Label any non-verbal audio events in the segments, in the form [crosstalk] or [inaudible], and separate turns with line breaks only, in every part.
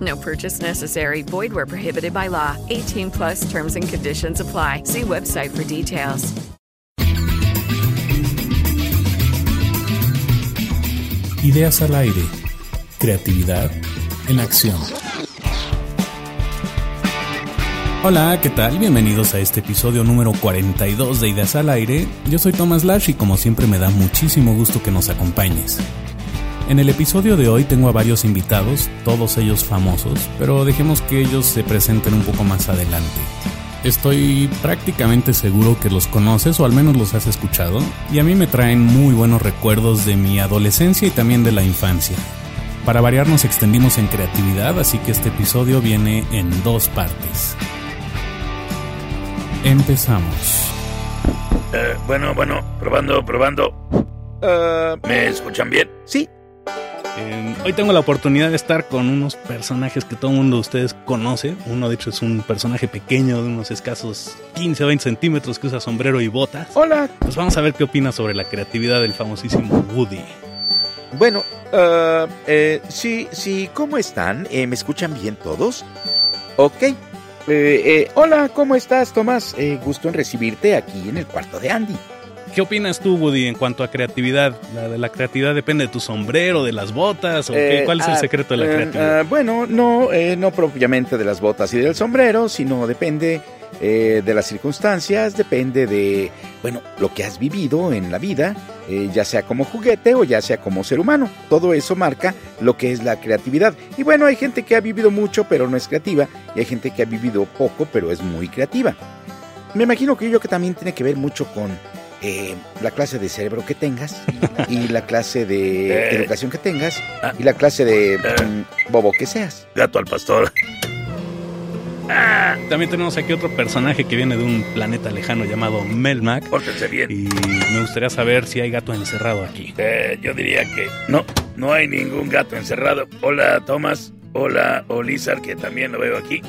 No purchase necessary. Void where prohibited by law. 18 plus terms and conditions apply. See website for details.
Ideas al aire. Creatividad en acción. Hola, ¿qué tal? Bienvenidos a este episodio número 42 de Ideas al aire. Yo soy Thomas Lash y como siempre me da muchísimo gusto que nos acompañes. En el episodio de hoy tengo a varios invitados, todos ellos famosos, pero dejemos que ellos se presenten un poco más adelante. Estoy prácticamente seguro que los conoces o al menos los has escuchado y a mí me traen muy buenos recuerdos de mi adolescencia y también de la infancia. Para variar nos extendimos en creatividad, así que este episodio viene en dos partes. Empezamos.
Eh, bueno, bueno, probando, probando.
Ah,
¿Me escuchan bien?
sí,
Eh, hoy tengo la oportunidad de estar con unos personajes que todo el mundo de ustedes conoce. Uno de hecho es un personaje pequeño de unos escasos 15 o 20 centímetros que usa sombrero y botas.
hola.
Pues vamos a ver qué opina sobre la creatividad del famosísimo Woody.
Bueno, ah, eh, sí, sí, ¿cómo están? Eh, ¿Me escuchan bien todos? Ok. Eh, eh, hola, ¿cómo estás, Tomás? Eh, gusto en recibirte aquí en el cuarto de Andy.
¿Qué opinas tú, Woody, en cuanto a creatividad? ¿La de la creatividad depende de tu sombrero, de las botas? ¿O qué?
Eh,
¿Cuál es el
ah,
secreto de la
eh,
creatividad?
ah, bueno, no, eh, no propiamente de las botas y del sombrero, sino depende eh, de las circunstancias, depende de, bueno, lo que has vivido en la vida, ya sea como juguete o ya sea como ser humano. Todo eso marca lo que es la creatividad. Y bueno, hay gente que ha vivido mucho pero no es creativa, y hay gente que ha vivido poco pero es muy creativa. Me imagino que yo que también tiene que ver mucho con eh, la clase de cerebro que tengas y [laughs] la clase de
Eh.
educación que tengas y la clase de mm, bobo que seas.
Gato al pastor.
También tenemos aquí otro personaje que viene de un planeta lejano llamado Melmac.
Pórtense bien.
Y me gustaría saber si hay gato encerrado aquí.
Eh, yo diría que no, no hay ningún gato encerrado. Hola, Tomás. Hola, Olizar, que también lo veo aquí.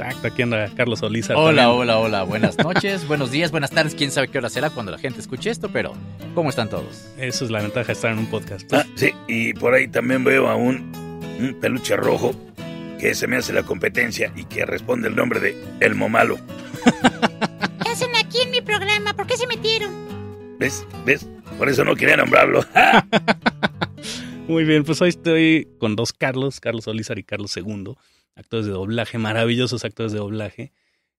Exacto, aquí anda Carlos Olizar.
Hola,
también.
hola, hola, buenas [laughs] noches, buenos días, buenas tardes, quién sabe qué hora será cuando la gente escuche esto, pero ¿cómo están todos?
Eso es la ventaja de estar en un podcast.
Ah, sí, y por ahí también veo a un, un peluche rojo que se me hace la competencia y que responde el nombre de El Momalo. [laughs]
¿Qué hacen aquí en mi programa? ¿Por qué se metieron?
¿Ves? ¿Ves? Por eso no quería nombrarlo. [laughs]
Muy bien, pues hoy estoy con dos Carlos, Carlos Olizar y Carlos II, actores de doblaje, maravillosos actores de doblaje.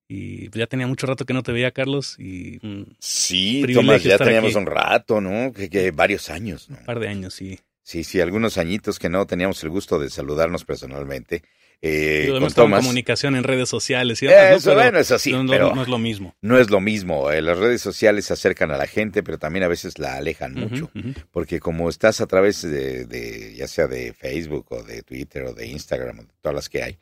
Y pues ya tenía mucho rato que no te veía, Carlos, y un
Sí, Tomás, ya teníamos
aquí.
un rato, ¿no? Que, que varios años, ¿no?
par de años, sí.
Sí, sí, algunos añitos que no teníamos el gusto de saludarnos personalmente. Eh,
Yo
con
comunicación en redes sociales y demás, ¿no?
Eso,
Pero
bueno, eso sí,
no, no- no es lo mismo.
no es lo mismo. eh, las redes sociales acercan a la gente, pero también a veces la alejan mucho. Porque como estás a través de, de, ya sea de Facebook o de Twitter o de Instagram o de todas las que hay,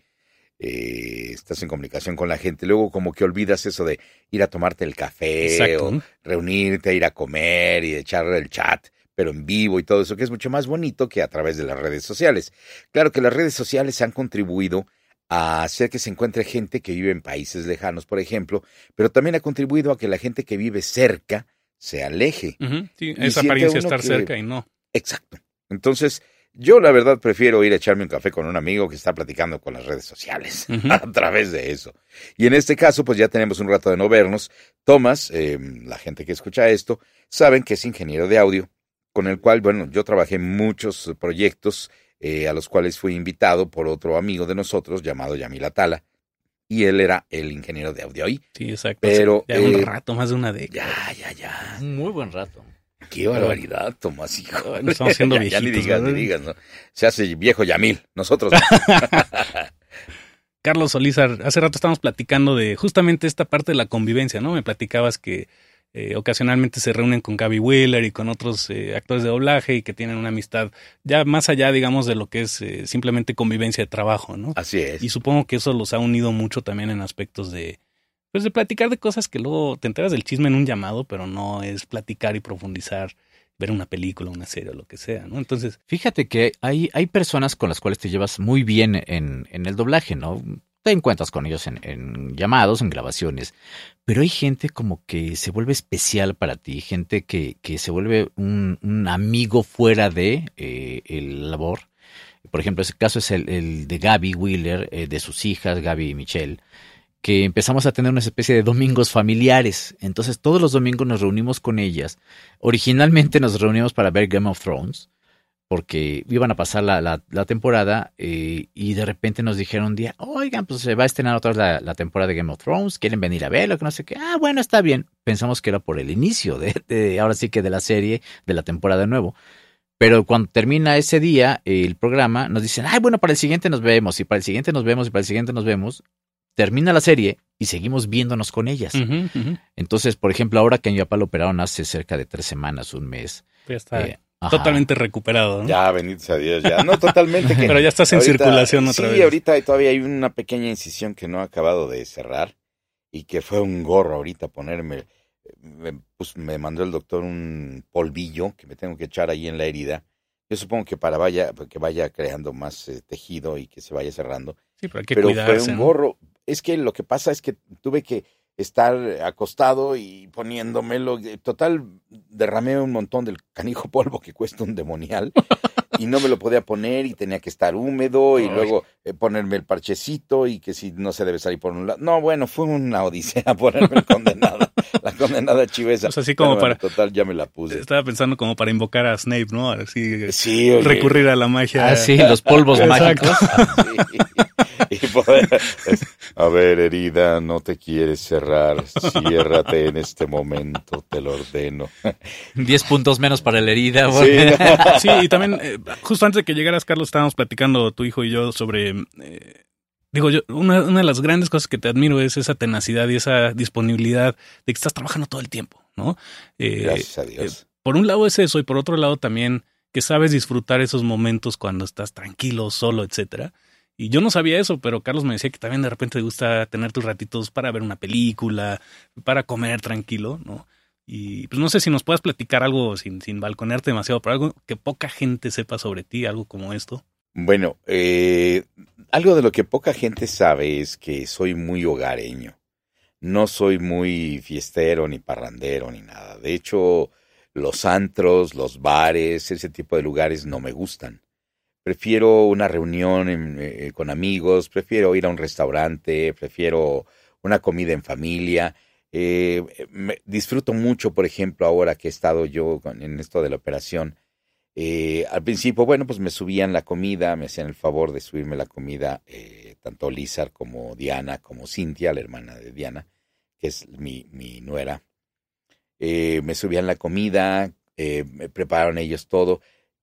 eh, estás en comunicación con la gente, luego como que olvidas eso de ir a tomarte el café
Exacto.
o reunirte, ir a comer y echar el chat, pero en vivo y todo eso, que es mucho más bonito que a través de las redes sociales. Claro que las redes sociales han contribuido a hacer que se encuentre gente que vive en países lejanos, por ejemplo, pero también ha contribuido a que la gente que vive cerca se aleje.
Sí,
Y
esa apariencia estar
que-
cerca y no.
Exacto. Entonces, yo la verdad prefiero ir a echarme un café con un amigo que está platicando con las redes sociales [laughs] a través de eso. Y en este caso, pues ya tenemos un rato de no vernos. Tomás, eh, la gente que escucha esto, saben que es ingeniero de audio, con el cual, bueno, yo trabajé en muchos proyectos eh, a los cuales fui invitado por otro amigo de nosotros llamado Yamil Atala. y él era el ingeniero de audio ahí.
Sí, exacto.
Pero,
ya un
eh,
rato, más de una década.
Ya, ya, ya.
Un muy buen rato.
Qué barbaridad, Tomás, hijo.
Nos estamos haciendo [laughs]
ya, ya ni
viejitos,
digas, ni digas, ¿no? Se hace viejo Yamil, nosotros. [laughs]
Carlos Solizar, hace rato estábamos platicando de justamente esta parte de la convivencia, ¿no? Me platicabas que eh, ocasionalmente se reúnen con Gaby Wheeler y con otros eh, actores de doblaje y que tienen una amistad ya más allá, digamos, de lo que es eh, simplemente convivencia de trabajo, ¿no?
Así es.
Y supongo que eso los ha unido mucho también en aspectos de, pues de platicar de cosas que luego te enteras del chisme en un llamado, pero no es platicar y profundizar, ver una película, una serie o lo que sea, ¿no? Entonces,
Fíjate que hay, hay personas con las cuales te llevas muy bien en, en el doblaje, ¿no? Te encuentras con ellos en, llamados, en grabaciones, pero hay gente como que se vuelve especial para ti, gente que, que se vuelve un, amigo fuera de eh, el labor. Por ejemplo, ese caso es el, el de Gaby Wheeler, eh, de sus hijas, Gaby y Michelle, que empezamos a tener una especie de domingos familiares. Entonces todos los domingos nos reunimos con ellas. Originalmente nos reunimos para ver Game of Thrones, porque iban a pasar la, la, la temporada eh, y de repente nos dijeron un día, oigan, pues se va a estrenar otra vez la, la temporada de Game of Thrones, quieren venir a verlo, que no sé qué. Ah, bueno, está bien. Pensamos que era por el inicio de, de ahora sí que de la serie, de la temporada de nuevo. Pero cuando termina ese día eh, el programa, nos dicen, ay, bueno, para el siguiente nos vemos, y para el siguiente nos vemos, y para el siguiente nos vemos. Termina la serie y seguimos viéndonos con ellas. Entonces, por ejemplo, ahora que papá lo operaron hace cerca de tres semanas, un mes.
ya está
eh, ajá.
totalmente recuperado, ¿no?
Ya, bendito a Dios, ya. No, totalmente. que- [laughs]
Pero ya estás en circulación otra
sí,
vez.
ahorita todavía hay una pequeña incisión que no he acabado de cerrar y que fue un gorro ahorita ponerme. Me, pues, me mandó el doctor un polvillo que me tengo que echar ahí en la herida. Yo supongo que para vaya, que vaya creando más eh, tejido y que se vaya cerrando.
Sí, pero hay que
pero
cuidarse,
fue un
¿no?
gorro. Es que lo que pasa es que tuve que estar acostado y poniéndomelo. Total, derramé un montón del canijo [laughs] polvo que cuesta un demonial y no me lo podía poner y tenía que estar húmedo y
Ay.
luego eh, ponerme el parchecito y que si no se debe salir por un lado. No, bueno, fue una odisea [laughs] ponerme el condenada, la condenada chivesa.
Pues así como
bueno,
para-
Total, ya me la puse.
Estaba pensando como para invocar a Snape, ¿no? Así,
Sí, oye.
recurrir a la magia.
Ah, sí, los polvos mágicos. [laughs]
Sí. Y poder- a ver, herida, no te quieres cerrar. Ciérrate en este momento, te lo ordeno.
10 puntos menos para la herida.
Sí. [laughs]
Sí, y también, eh, justo antes de que llegaras, Carlos, estábamos platicando tu hijo y yo sobre. eh, digo, yo, una, una de las grandes cosas que te admiro es esa tenacidad y esa disponibilidad de que estás trabajando todo el tiempo, ¿no? Eh,
Gracias a Dios.
por un lado es eso, y por otro lado también que sabes disfrutar esos momentos cuando estás tranquilo, solo, etcétera. Y yo no sabía eso, pero Carlos me decía que también de repente te gusta tener tus ratitos para ver una película, para comer tranquilo, ¿no? Y pues no sé si nos puedas platicar algo sin, sin balconearte demasiado, pero algo que poca gente sepa sobre ti, algo como esto.
Bueno, eh, algo de lo que poca gente sabe es que soy muy hogareño. No soy muy fiestero, ni parrandero, ni nada. De hecho, los antros, los bares, ese tipo de lugares no me gustan. Prefiero una reunión eh, con amigos, prefiero ir a un restaurante, prefiero una comida en familia. Eh, me- disfruto mucho, por ejemplo, ahora que he estado yo en esto de la operación. Eh, al principio, bueno, pues me subían la comida, me hacían el favor de subirme la comida, eh, tanto Lizar como Diana, como Cintia, la hermana de Diana, que es mi, mi nuera. Eh, me subían la comida, me prepararon ellos todo,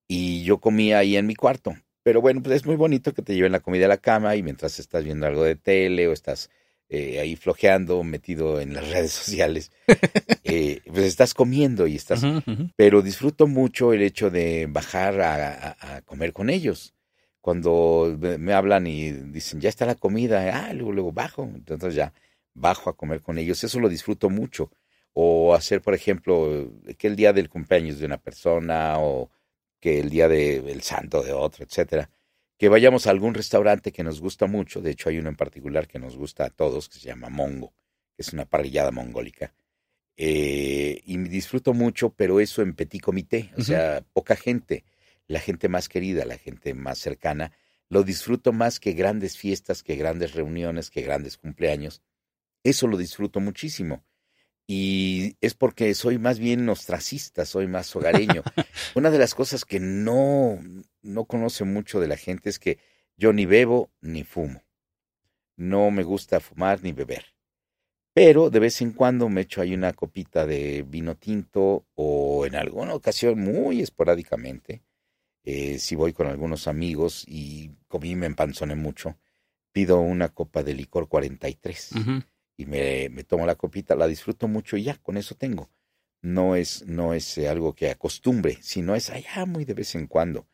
y yo comía ahí en mi cuarto. Pero bueno, pues es muy bonito que te lleven la comida a la cama y mientras estás viendo algo de tele o estás eh, ahí flojeando, metido en las [laughs] redes sociales, [laughs] eh, pues estás comiendo y estás pero disfruto mucho el hecho de bajar a, a- a comer con ellos. Cuando me, hablan y dicen, ya está la comida, ah, luego, luego bajo, entonces ya bajo a comer con ellos, eso lo disfruto mucho. O hacer, por ejemplo, que el día del cumpleaños de una persona o que el día del santo de otro, etcétera. Que vayamos a algún restaurante que nos gusta mucho, de hecho hay uno en particular que nos gusta a todos, que se llama Mongo, que es una parrillada mongólica eh, y me disfruto mucho, pero eso en petit comité, o sea, poca gente, la gente más querida, la gente más cercana, lo disfruto más que grandes fiestas, que grandes reuniones, que grandes cumpleaños. Eso lo disfruto muchísimo. Y es porque soy más bien ostracista, soy más hogareño. Una de las cosas que no, no conoce mucho de la gente es que yo ni bebo ni fumo. no me gusta fumar ni beber. Pero de vez en cuando me echo ahí una copita de vino tinto o en alguna ocasión, muy esporádicamente, eh, si voy con algunos amigos y comí me empanzoné mucho, pido una copa de licor 43 y me, me, tomo la copita, la disfruto mucho y ya, con eso tengo. No es, no es eh, algo que acostumbre, sino es allá muy de vez en cuando.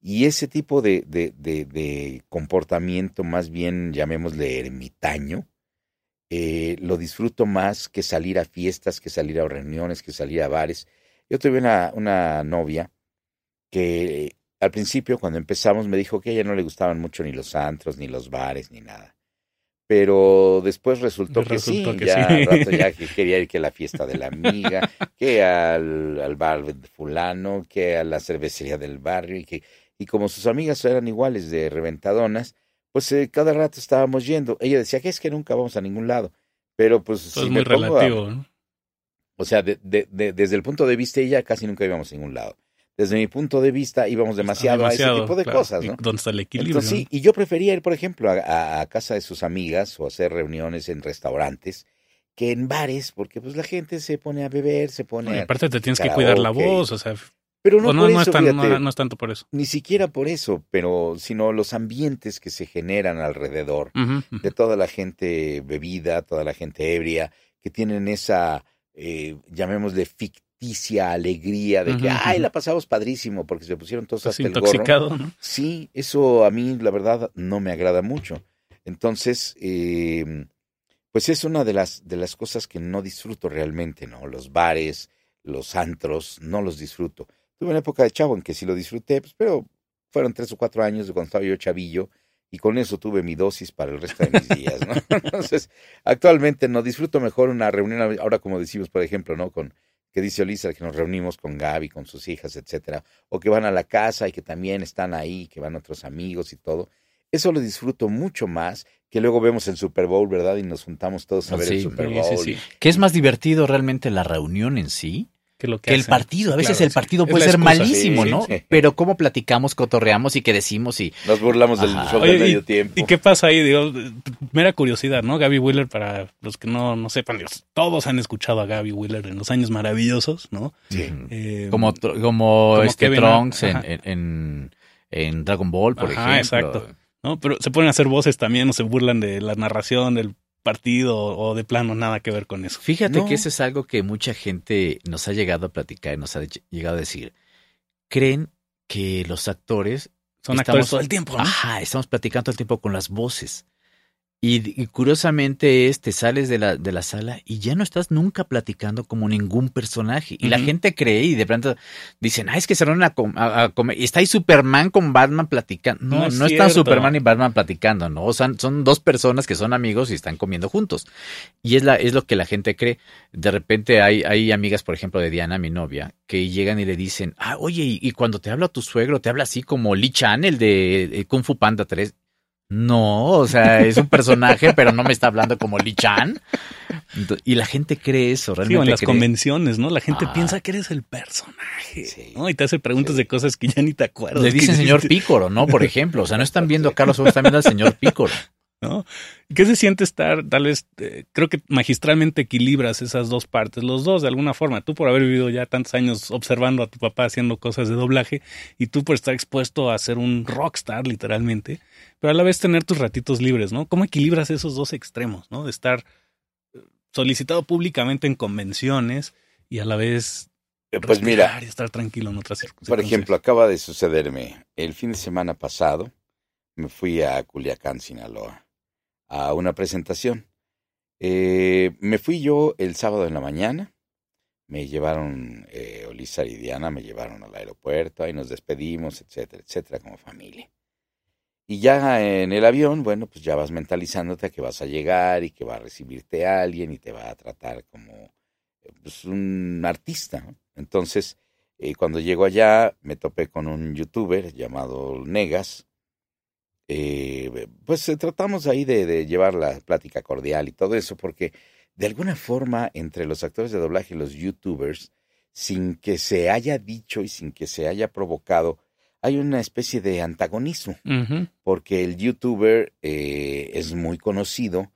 Y ese tipo de, de, de, comportamiento, más bien llamémosle ermitaño, eh, lo disfruto más que salir a fiestas, que salir a reuniones, que salir a bares. Yo tuve una, una novia que al principio, cuando empezamos, me dijo que a ella no le gustaban mucho ni los antros, ni los bares, ni nada. Pero después resultó, que sí, ya rato ya que quería ir que a la fiesta de la amiga, [laughs] que al, al bar de fulano, que a la cervecería del barrio, y que y como sus amigas eran iguales de reventadonas, pues eh, cada rato estábamos yendo. Ella decía que es que nunca vamos a ningún lado, pero pues...
es muy relativo, ¿no?
O sea, de, de, desde el punto de vista de ella casi nunca íbamos a ningún lado. Desde mi punto de vista íbamos demasiado, a ese tipo de cosas, ¿no?
¿Dónde está el equilibrio?
sí, y yo prefería ir, por ejemplo, a, a, casa de sus amigas o hacer reuniones en restaurantes que en bares, porque pues la gente se pone a beber, se pone...
Y aparte te tienes que cuidar la voz, o sea,
pero no,
no,
por eso,
es no, es tanto por eso.
Ni siquiera por eso, pero sino los ambientes que se generan alrededor de toda la gente bebida, toda la gente ebria, que tienen esa, eh, llamémosle ficticia alegría de que, ay, la pasamos padrísimo porque se pusieron todos
pues
hasta
intoxicado,
el
gorro. ¿no?
Sí, eso a mí la verdad no me agrada mucho. Entonces, eh, pues es una de las, de las cosas que no disfruto realmente, ¿no? Los bares, los antros, no los disfruto. Tuve una época de chavo en que sí lo disfruté, pues, pero fueron tres o cuatro años de cuando estaba yo chavillo y con eso tuve mi dosis para el resto de mis días, ¿no? [laughs] Entonces, actualmente no disfruto mejor una reunión, ahora como decimos, por ejemplo, ¿no? Con que dice Olisa que nos reunimos con Gaby, con sus hijas, etcétera, o que van a la casa y que también están ahí, que van otros amigos y todo. Eso lo disfruto mucho más que luego vemos el Super Bowl, ¿verdad? Y nos juntamos todos a ver el Super Bowl.
Sí, sí, ¿Qué es más divertido realmente la reunión en sí?
Que, lo que,
que el partido. A veces
Claro,
el partido
sí.
puede ser
excusa,
malísimo,
sí,
¿no?
sí.
Pero cómo platicamos, cotorreamos y qué decimos y
Nos burlamos del show
Oye,
de
y-
medio tiempo.
¿Y qué pasa ahí? Digo, mera curiosidad, ¿no? Gaby Wheeler, para los que no, no sepan, digo, todos han escuchado a Gaby Wheeler en los años maravillosos, ¿no?
Sí.
Eh,
como, como,
como
este
Kevin
Trunks en,
Hart, ajá.
en, en- en Dragon Ball, por
Ajá,
ejemplo.
exacto. ¿no? Pero se pueden hacer voces también o se burlan de la narración del partido o de plano nada que ver con eso.
Fíjate
No.
que eso es algo que mucha gente nos ha llegado a platicar y nos ha lle- llegado a decir. Creen que los actores
Son
Estamos-
actores todo el tiempo, ¿no?
Ajá, estamos platicando todo el tiempo con las voces. Y, y curiosamente es, te sales de la, de la sala y ya no estás nunca platicando como ningún personaje. Y la gente cree y de pronto dicen, ah, es que se van a, com- a- a comer. Y está ahí Superman con Batman platicando. No,
No
no,
es
están. Superman y Batman platicando, ¿no? O sea, son dos personas que son amigos y están comiendo juntos. Y es, la, es lo que la gente cree. De repente hay, hay amigas, por ejemplo, de Diana, mi novia, que llegan y le dicen, ah, oye, y, y cuando te habla tu suegro, te habla así como Lee Chan, el de eh, Kung Fu Panda 3. No, o sea, es un personaje, [laughs] pero no me está hablando como Lee Chan. Y la gente cree eso,
Sí,
realmente.
en las
cree.
convenciones, ¿no? La gente
Ah.
piensa que eres el personaje,
Sí.
¿no? Y te hace preguntas de cosas que ya ni te acuerdas.
Le [laughs] dicen señor Pícoro, ¿no? Por ejemplo. O sea, no están viendo a Carlos, están viendo al señor Pícoro.
¿No? ¿Qué se siente estar, tal vez, eh, creo que magistralmente equilibras esas dos partes, los dos de alguna forma, tú por haber vivido ya tantos años observando a tu papá haciendo cosas de doblaje y tú por estar expuesto a ser un rockstar literalmente, pero a la vez tener tus ratitos libres, ¿no? ¿Cómo equilibras esos dos extremos, ¿no? De estar eh, solicitado públicamente en convenciones y a la vez
Eh, Pues mira,
y estar tranquilo en otras
por
circunstancias.
ejemplo, acaba de sucederme. El fin de semana pasado me fui a Culiacán, Sinaloa, a una presentación. Eh, me fui yo el sábado en la mañana. Me llevaron, eh, y Diana me llevaron al aeropuerto, ahí nos despedimos, etcétera, etcétera, como familia. Y ya en el avión, bueno, pues ya vas mentalizándote que vas a llegar y que va a recibirte alguien y te va a tratar como eh, pues, un artista. Entonces, eh, cuando llego allá, me topé con un youtuber llamado Negas. Eh, pues eh, tratamos ahí de, de llevar la plática cordial y todo eso, porque de alguna forma entre los actores de doblaje y los youtubers, sin que se haya dicho y sin que se haya provocado, hay una especie de antagonismo, porque el youtuber eh, es muy conocido,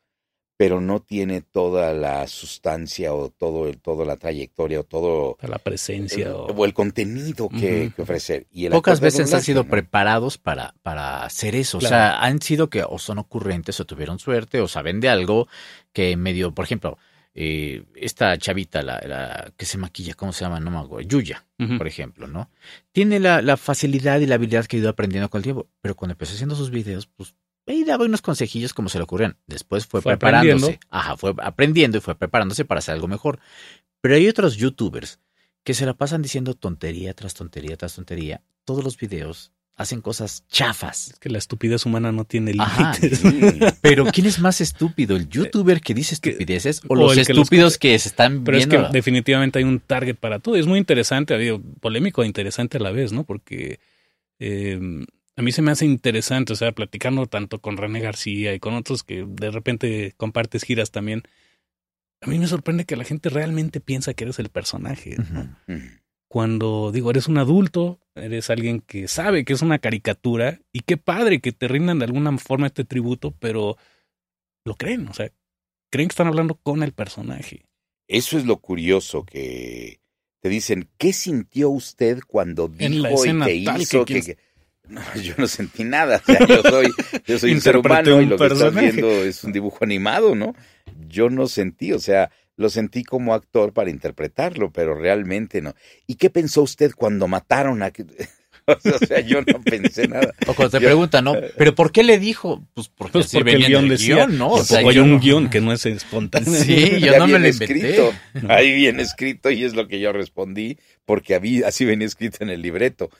pero no tiene toda la sustancia o todo el, toda la trayectoria o todo
La presencia.
el,
o-
o el contenido que, que ofrecer. Y el
Pocas veces han sido
¿no?
preparados para, para hacer eso.
Claro.
O sea, han sido que o son ocurrentes o tuvieron suerte o saben de algo que medio, por ejemplo, eh, esta chavita, la, la que se maquilla, ¿cómo se llama? No me acuerdo. Yuya, por ejemplo, ¿no? Tiene la, la facilidad y la habilidad que ha ido aprendiendo con el tiempo. Pero cuando empezó haciendo sus videos, pues ahí daba unos consejillos como se le ocurrían. Después fue,
Fue
preparándose.
aprendiendo.
Ajá, fue aprendiendo y fue preparándose para hacer algo mejor. Pero hay otros youtubers que se la pasan diciendo tontería tras tontería tras tontería. Todos los videos hacen cosas chafas.
Es que la estupidez humana no tiene límites. [laughs]
Pero ¿quién es más estúpido? ¿El youtuber que dice estupideces o
o
los
el que los-
estúpidos que se están
Pero es que definitivamente hay un target para todo. Es muy interesante, digo, polémico e interesante a la vez, ¿no? Porque eh, a mí se me hace interesante, o sea, platicando tanto con René García y con otros que de repente compartes giras también. A mí me sorprende que la gente realmente piensa que eres el personaje. Cuando digo, eres un adulto, eres alguien que sabe que es una caricatura y qué padre que te rindan de alguna forma este tributo, pero lo creen, o sea, creen que están hablando con el personaje.
Eso es lo curioso que te dicen, ¿qué sintió usted cuando dijo
En la
y
tal
hizo?
que-
No, [laughs] yo no sentí nada. O sea, yo soy, yo soy un ser humano y lo que estás viendo es un dibujo animado, ¿no? Yo no sentí, o sea, lo sentí como actor para interpretarlo, pero realmente no. ¿Y qué pensó usted cuando mataron a... [laughs] o sea, yo no pensé [laughs] nada.
O cuando te
Yo-
preguntan, ¿no? ¿Pero por qué le dijo? Pues porque,
Pues porque el
guion
decía,
guion, ¿no? O sea,
hay un
no-
guion que no es espontáneo.
Sí, yo
Ya
no me lo inventé.
escrito. Ahí viene escrito y es lo que yo respondí porque habí- así venía escrito en el libreto.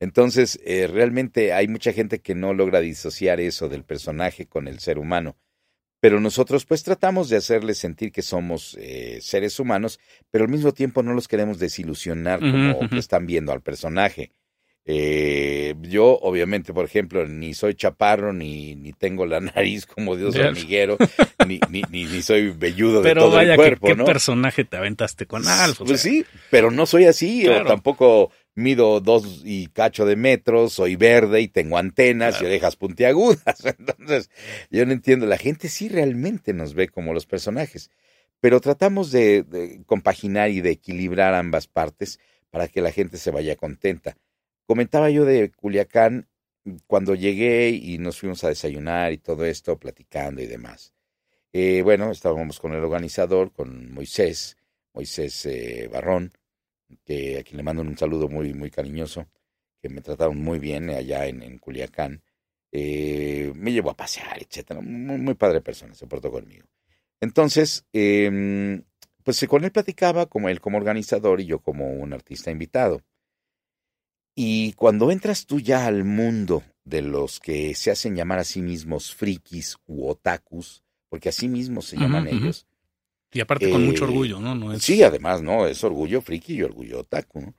Entonces, eh, realmente hay mucha gente que no logra disociar eso del personaje con el ser humano. Pero nosotros pues tratamos de hacerles sentir que somos eh, seres humanos, pero al mismo tiempo no los queremos desilusionar como que están viendo al personaje. Eh, yo, obviamente, por ejemplo, ni soy chaparro, ni, ni tengo la [laughs] nariz como Dios hormiguero, ni, ni, ni, ni soy velludo de todo
vaya,
el
que-
cuerpo,
¿qué
¿no?
personaje te aventaste con Alf? O
Pues
sea,
sí, pero no soy así,
Claro.
o tampoco mido dos y cacho de metros, soy verde y tengo antenas
Claro.
y orejas puntiagudas. [laughs] Entonces, yo no entiendo, la gente sí realmente nos ve como los personajes, pero tratamos de, de compaginar y de equilibrar ambas partes para que la gente se vaya contenta. Comentaba yo de Culiacán cuando llegué y nos fuimos a desayunar y todo esto, platicando y demás. Eh, bueno, estábamos con el organizador, con Moisés, Moisés eh, Barrón, que a quien le mando un saludo muy, muy cariñoso, que me trataron muy bien allá en, en Culiacán. Eh, me llevó a pasear, etcétera. Muy, muy padre persona, se portó conmigo. Entonces, eh, pues con él platicaba como él como organizador y yo como un artista invitado. Y cuando entras tú ya al mundo de los que se hacen llamar a sí mismos frikis u otakus, porque así mismos se llaman ellos,
Y aparte con
Eh,
mucho orgullo, ¿no? no es,
Sí, además, ¿no? Es orgullo friki y orgullo otaku, ¿no?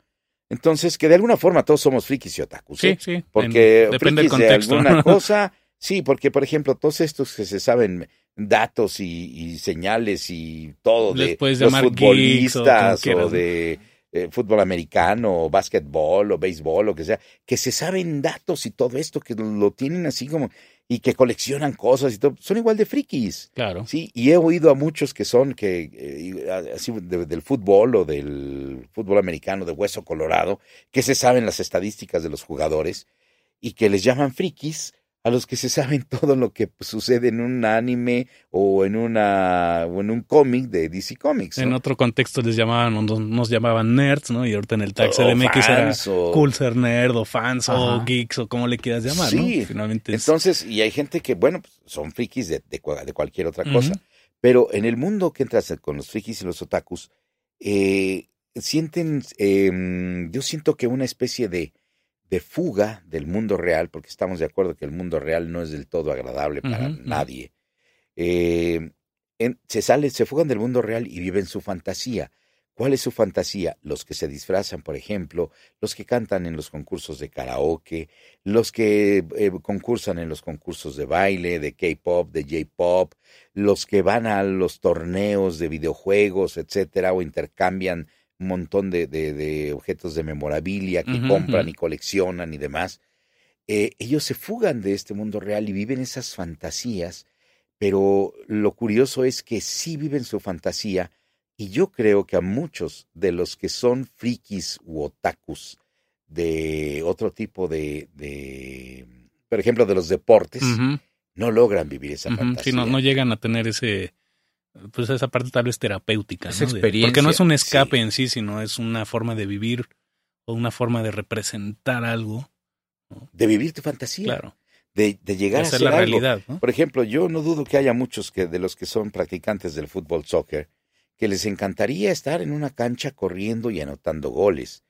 Entonces, que de alguna forma todos somos frikis y otakus,
sí,
¿eh?
sí.
Porque
en- depende del
frikis de
contexto.
alguna [laughs] cosa, sí, porque, por ejemplo, todos estos que se saben datos y, y señales y todo de los
llamar geeks o
futbolistas o, de eh, fútbol americano o básquetbol o béisbol o que sea, que se saben datos y todo esto, que lo tienen así como, y que coleccionan cosas y todo, son igual de frikis.
Claro.
Sí, y he oído a muchos que son que eh, así de- del fútbol o del fútbol americano de hueso colorado, que se saben las estadísticas de los jugadores y que les llaman frikis a los que se saben [laughs] todo lo que sucede en un anime o en una o en un cómic de DC Comics.
En otro contexto les llamaban, nos, llamaban nerds, ¿no? Y ahorita en el tag CDMX era
o-
cool ser nerd o fans o geeks o como le quieras llamar,
Sí.
¿no? Finalmente es-
Entonces, y hay gente que, bueno, pues, son frikis de, de, cua- de cualquier otra cosa, pero en el mundo que entras con los frikis y los otakus, eh, sienten, eh, yo siento que una especie de, de fuga del mundo real, porque estamos de acuerdo que el mundo real no es del todo agradable para nadie. Eh, en- se salen, se fugan del mundo real y viven su fantasía. ¿Cuál es su fantasía? Los que se disfrazan, por ejemplo, los que cantan en los concursos de karaoke, los que eh, concursan en los concursos de baile, de K-pop, de J-pop, los que van a los torneos de videojuegos, etcétera, o intercambian un montón de, de- de objetos de memorabilia que compran y coleccionan y demás. Eh, ellos se fugan de este mundo real y viven esas fantasías, pero lo curioso es que sí viven su fantasía y yo creo que a muchos de los que son frikis u otakus de otro tipo de, de por ejemplo, de los deportes, no logran vivir esa fantasía.
Sí, no, no llegan a tener ese, pues esa parte tal vez terapéutica. De-
experiencia.
porque no es un escape
Sí.
en sí, sino es una forma de vivir o una forma de representar algo,
De vivir tu fantasía,
claro,
de, de
de
llegar a ser
la
algo.
realidad, ¿no?
Por ejemplo, yo no dudo que haya muchos que de los que son practicantes del fútbol soccer que les encantaría estar en una cancha corriendo y anotando goles.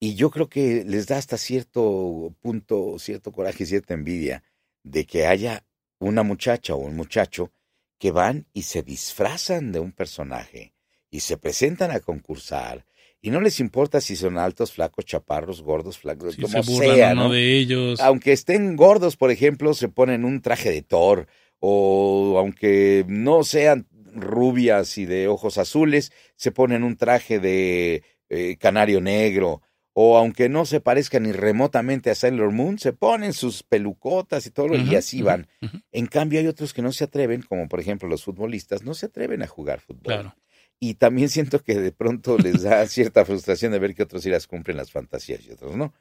Y yo creo que les da hasta cierto punto, cierto coraje, cierta envidia de que haya una muchacha o un muchacho que van y se disfrazan de un personaje y se presentan a concursar y no les importa si son altos, flacos, chaparros, gordos, flacos, como
se de ellos.
aunque estén gordos, por ejemplo, se ponen un traje de Thor, o aunque no sean rubias y de ojos azules, se ponen un traje de eh, canario negro, o aunque no se parezcan ni remotamente a Sailor Moon, se ponen sus pelucotas y todo, lo- y así van. En cambio, hay otros que no se atreven, como por ejemplo los futbolistas, no se atreven a jugar fútbol.
Claro.
Y también siento que de pronto les da [laughs] cierta frustración de ver que otros sí las cumplen las fantasías y otros no.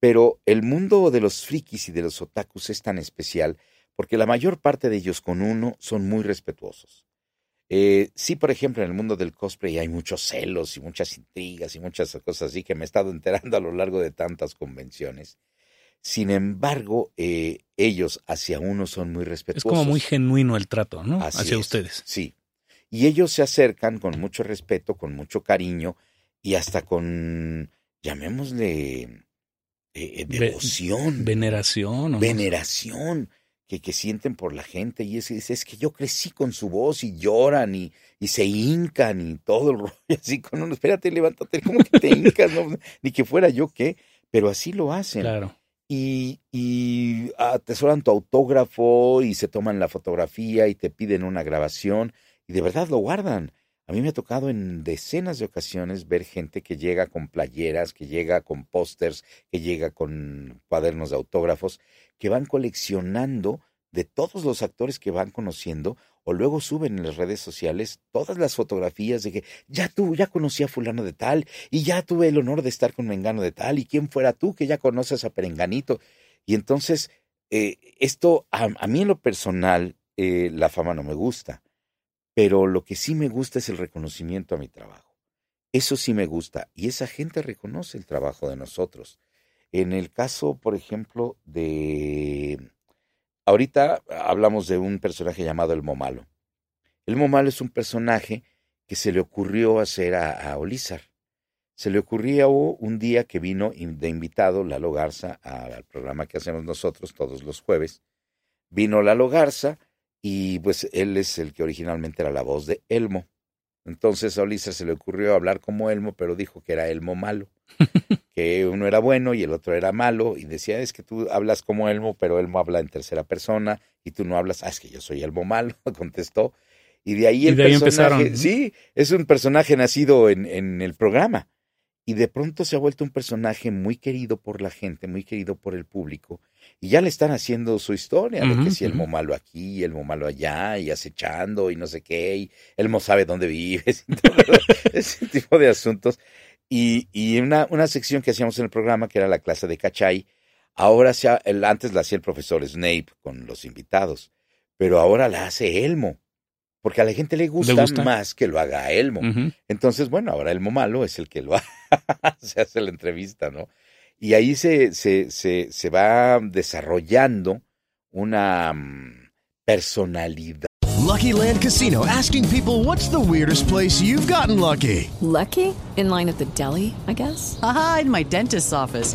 Pero el mundo de los frikis y de los otakus es tan especial porque la mayor parte de ellos con uno son muy respetuosos. Eh, sí, por ejemplo, en el mundo del cosplay hay muchos celos y muchas intrigas y muchas cosas así que me he estado [laughs] enterando a lo largo de tantas convenciones. Sin embargo, eh, ellos hacia uno son muy
Es
respetuosos.
como muy genuino el trato, ¿no?
Así
Hacia
es,
ustedes.
Sí. Y ellos se acercan con mucho respeto, con mucho cariño y hasta con, llamémosle, eh, eh, devoción,
Veneración.
veneración que, que sienten por la gente. Y es, es, es que yo crecí con su voz y lloran y, y se hincan y todo el [laughs] rollo así con uno. Espérate, levántate, ¿cómo que te hincas? No, ni que fuera yo qué, pero así lo hacen
Claro.
y, y atesoran tu autógrafo y se toman la fotografía y te piden una grabación y de verdad lo guardan. A mí me ha tocado en decenas de ocasiones ver gente que llega con playeras, que llega con pósters, que llega con cuadernos de autógrafos, que van coleccionando de todos los actores que van conociendo o luego suben en las redes sociales todas las fotografías de que ya tú, ya conocí a fulano de tal y ya tuve el honor de estar con Mengano de tal y quién fuera tú que ya conoces a Perenganito. Y entonces, eh, esto a, mí en lo personal, eh, la fama no me gusta, pero lo que sí me gusta es el reconocimiento a mi trabajo. Eso sí me gusta y esa gente reconoce el trabajo de nosotros. En el caso, por ejemplo, de... Ahorita hablamos de un personaje llamado el Momalo. El Momalo es un personaje que se le ocurrió hacer a, a Olizar. Se le ocurrió un día que vino in- de invitado Lalo Garza al programa que hacemos nosotros todos los jueves. Vino Lalo Garza y pues él es el que originalmente era la voz de Elmo. Entonces a Olizar se le ocurrió hablar como Elmo, pero dijo que era Elmo malo, [laughs] que uno era bueno y el otro era malo, y decía, es que tú hablas como Elmo, pero Elmo habla en tercera persona, y tú no hablas, ah, es que yo soy Elmo malo, [laughs] contestó. Y de ahí
Y
el
de ahí
personaje,
empezaron,
sí, es un personaje nacido en, en el programa. Y de pronto se ha vuelto un personaje muy querido por la gente, muy querido por el público. Y ya le están haciendo su historia de que si Elmo
ujú.
malo aquí, Elmo malo allá, y acechando, y no sé qué, y Elmo sabe dónde vives, y todo ese tipo de asuntos. Y, y una, una sección que hacíamos en el programa, que era la clase de Cachay, ahora se ha- el, antes la hacía el profesor Snape con los invitados, pero ahora la hace Elmo, porque a la gente le gusta,
gusta?
más que lo haga Elmo.
Ujú.
Entonces, bueno, ahora Elmo Malo es el que lo [laughs] se hace la entrevista, ¿no? Y ahí se, se, se, se va desarrollando una mm, personalidad.
Lucky Land Casino asking people what's the weirdest place you've gotten lucky?
Lucky? In line at the deli, I guess?
Aha, in my dentist's office.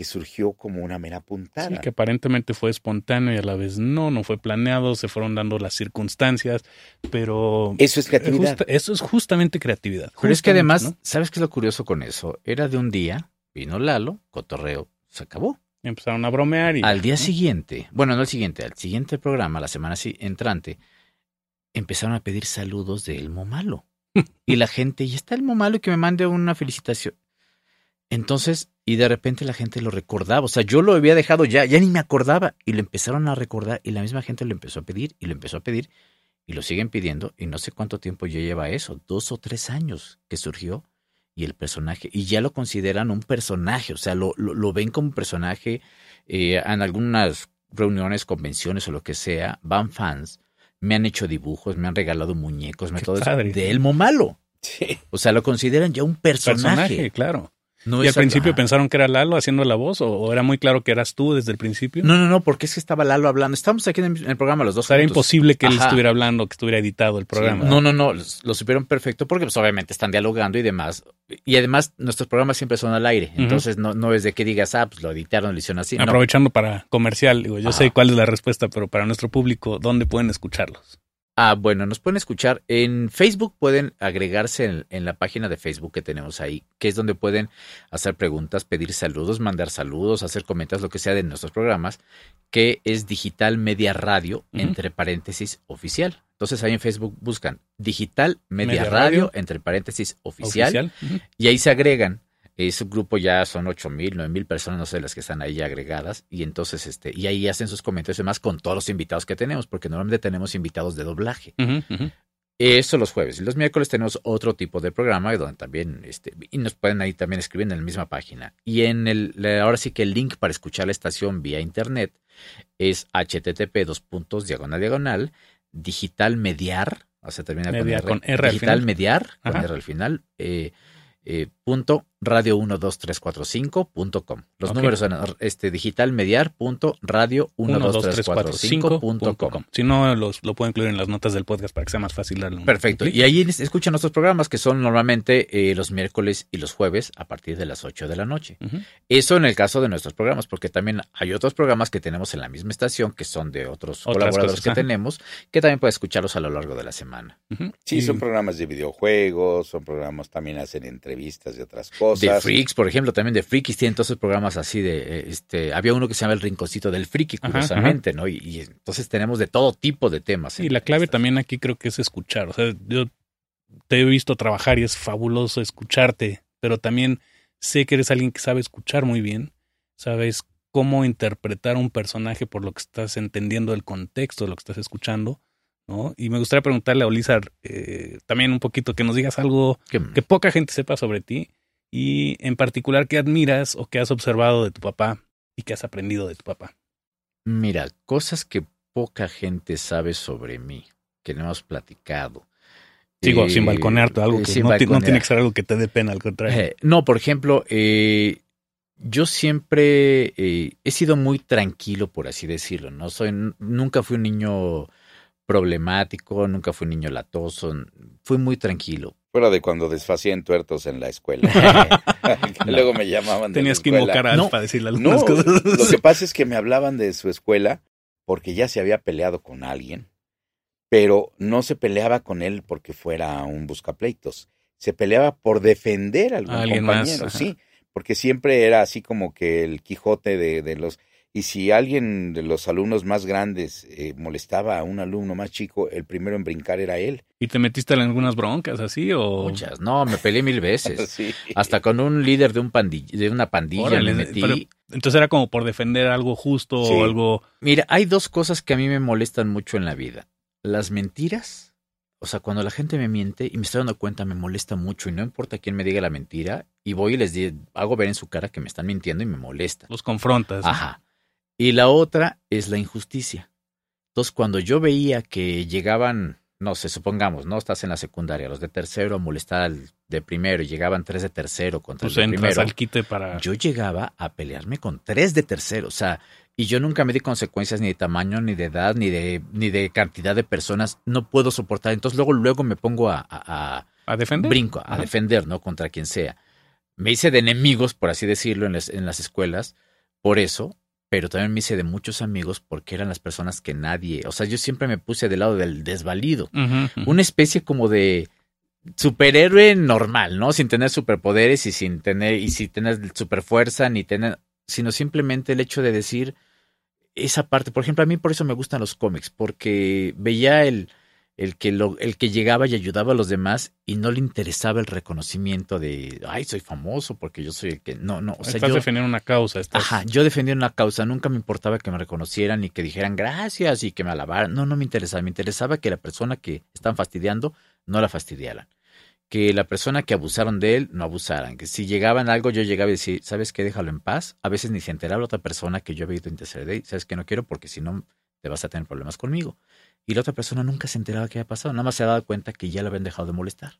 que surgió como una mera puntada.
Sí, que aparentemente fue espontáneo y a la vez no, no fue planeado, se fueron dando las circunstancias, pero...
Eso es creatividad.
justa- eso es justamente creatividad.
Pero es que además,
¿no?
¿sabes qué es lo curioso con eso? Era de un día, vino Lalo, cotorreo, se acabó.
Empezaron a bromear y...
Al día siguiente, bueno, no al siguiente, al siguiente programa, la semana entrante, empezaron a pedir saludos de Elmo Malo. [laughs] y la gente, y está Elmo Malo y que me mande una felicitación. Entonces, y de repente la gente lo recordaba. O sea, yo lo había dejado ya, ya ni me acordaba. Y lo empezaron a recordar y la misma gente lo empezó a pedir y lo empezó a pedir y lo siguen pidiendo. Y no sé cuánto tiempo ya lleva eso, dos o tres años que surgió y el personaje. Y ya lo consideran un personaje, o sea, lo, lo, lo ven como un personaje eh, en algunas reuniones, convenciones o lo que sea. Van fans, me han hecho dibujos, me han regalado muñecos, me todo eso, de Elmo Malo.
Sí.
O sea, lo consideran ya un personaje.
personaje, claro.
No
y al principio pensaron que era Lalo haciendo la voz, o, o era muy claro que eras tú desde el principio.
No, no, no, porque es que estaba Lalo hablando. Estamos aquí en el, programa los dos.
O sea, era imposible que él estuviera hablando, que estuviera editado el programa.
Sí, no, no, no, lo supieron perfecto porque pues obviamente están dialogando y demás. Y además nuestros programas siempre son al aire, entonces no, no es de que digas, ah, pues lo editaron, lo hicieron así. no.
Aprovechando para comercial, digo, yo
Ajá.
sé cuál es la respuesta, pero para nuestro público, ¿dónde pueden escucharlos?
Ah, bueno, nos pueden escuchar en Facebook, pueden agregarse en, en la página de Facebook que tenemos ahí, que es donde pueden hacer preguntas, pedir saludos, mandar saludos, hacer comentarios, lo que sea de nuestros programas, que es Digital Media Radio, entre paréntesis, oficial. Entonces ahí en Facebook buscan Digital Media,
Media
Radio,
Radio,
entre paréntesis, oficial, y ahí se agregan. Ese grupo ya son ocho mil, nueve mil personas, no sé, las que están ahí agregadas. Y entonces, este, y ahí hacen sus comentarios y demás con todos los invitados que tenemos, porque normalmente tenemos invitados de doblaje. Eso los jueves. Y los miércoles tenemos otro tipo de programa donde también, este, y nos pueden ahí también escribir en la misma página. Y en el, ahora sí que el link para escuchar la estación vía internet es http dos puntos diagonal diagonal digital mediar, o sea, termina con R,
con R al
digital
final.
mediar, con. R al final, eh, eh, punto radio 12345.com. Los números son este digital mediar punto radio 12345.com.
Si no, los, lo puedo incluir en las notas del podcast para que sea más fácil darle un
Perfecto.
clic.
Y ahí escuchan nuestros programas que son normalmente eh, los miércoles y los jueves a partir de las 8 de la noche. Eso en el caso de nuestros programas, porque también hay otros programas que tenemos en la misma estación que son de otros
Otras
colaboradores
cosas,
que
ajá.
tenemos, que también puedes escucharlos a lo largo de la semana.
Sí,
Y-
son programas de videojuegos, son programas también hacen entrevistas de otras cosas.
De Freaks, por ejemplo, también de Freaks tienen todos esos programas así de, eh, este, había uno que se llama El Rinconcito del Friki,
Ajá,
curiosamente, ¿no? Y, y entonces tenemos de todo tipo de temas.
Y
en
la clave también aquí creo que es escuchar. O sea, yo te he visto trabajar y es fabuloso escucharte, pero también sé que eres alguien que sabe escuchar muy bien, sabes cómo interpretar un personaje por lo que estás entendiendo el contexto de lo que estás escuchando, ¿no? Y me gustaría preguntarle a Olizar eh, también un poquito que nos digas algo
Que-
que poca gente sepa sobre ti y en particular qué admiras o qué has observado de tu papá y qué has aprendido de tu papá.
Mira, cosas que poca gente sabe sobre mí, que no hemos platicado.
Sigo
Eh,
sin balconearte, algo
eh,
que no, no tiene que ser algo que te dé pena, al contrario.
Eh, no, por ejemplo, eh, yo siempre eh, he sido muy tranquilo, por así decirlo. No soy, nunca fui un niño problemático, nunca fui un niño latoso. Fui muy tranquilo.
Fuera de cuando desfacían tuertos en la escuela. [laughs] Que Luego me llamaban de
Tenías
la
que invocar a
No,
Alf para decirle
No,
algunas cosas.
lo que pasa es que me hablaban de su escuela porque ya se había peleado con alguien, pero no se peleaba con él porque fuera un buscapleitos. Se peleaba por defender a algún
A alguien más,
compañero, sí, porque siempre era así como que el Quijote de, de los... Y si alguien de los alumnos más grandes eh, molestaba a un alumno más chico, el primero en brincar era él.
¿Y te metiste en algunas broncas así o...?
Muchas. No, me peleé mil veces. [laughs]
Sí.
Hasta con un líder de, un pandill- de una pandilla
Órale,
me metí.
pero- entonces era como por defender algo justo
Sí.
o algo...
Mira, hay dos cosas que a mí me molestan mucho en la vida. Las mentiras. O sea, cuando la gente me miente y me estoy dando cuenta, me molesta mucho y no importa quién me diga la mentira. Y voy y les hago ver en su cara que me están mintiendo y me molesta.
Los confrontas. ¿no?
Y la otra es la injusticia. Entonces, cuando yo veía que llegaban, no sé, supongamos, ¿no? Estás en la secundaria, los de tercero a molestar al de primero y llegaban tres de tercero contra
Pues
el de
entras
primero.
al quite para...
Yo llegaba a pelearme con tres de tercero, o sea, y yo nunca me di consecuencias ni de tamaño, ni de edad, ni de, ni de cantidad de personas. No puedo soportar. Entonces luego, luego me pongo a, a- a-
¿A defender?
brinco, a
Ajá.
defender, ¿no? Contra quien sea. Me hice de enemigos, por así decirlo, en las, en las escuelas, por eso, pero también me hice de muchos amigos porque eran las personas que nadie, o sea, yo siempre me puse del lado del desvalido, una especie como de superhéroe normal, ¿no? Sin tener superpoderes y sin tener y sin tener superfuerza ni tener, sino simplemente el hecho de decir esa parte, por ejemplo, a mí por eso me gustan los cómics, porque veía el el que, lo, el que llegaba y ayudaba a los demás y no le interesaba el reconocimiento de, ay, soy famoso porque yo soy el que... No, no, o sea,
estás
yo...
defendiendo una causa. Estás...
Ajá, yo defendía una causa, nunca me importaba que me reconocieran y que dijeran gracias y que me alabaran. No, no me interesaba, me interesaba que la persona que están fastidiando no la fastidiaran. Que la persona que abusaron de él no abusaran. Que si llegaban algo, yo llegaba y decía, ¿sabes qué? Déjalo en paz. A veces ni se enteraba la otra persona que yo había ido a interceder. ¿Sabes que No quiero porque si no te vas a tener problemas conmigo y la otra persona nunca se enteraba qué había pasado, nada más se daba cuenta que ya le habían dejado de molestar.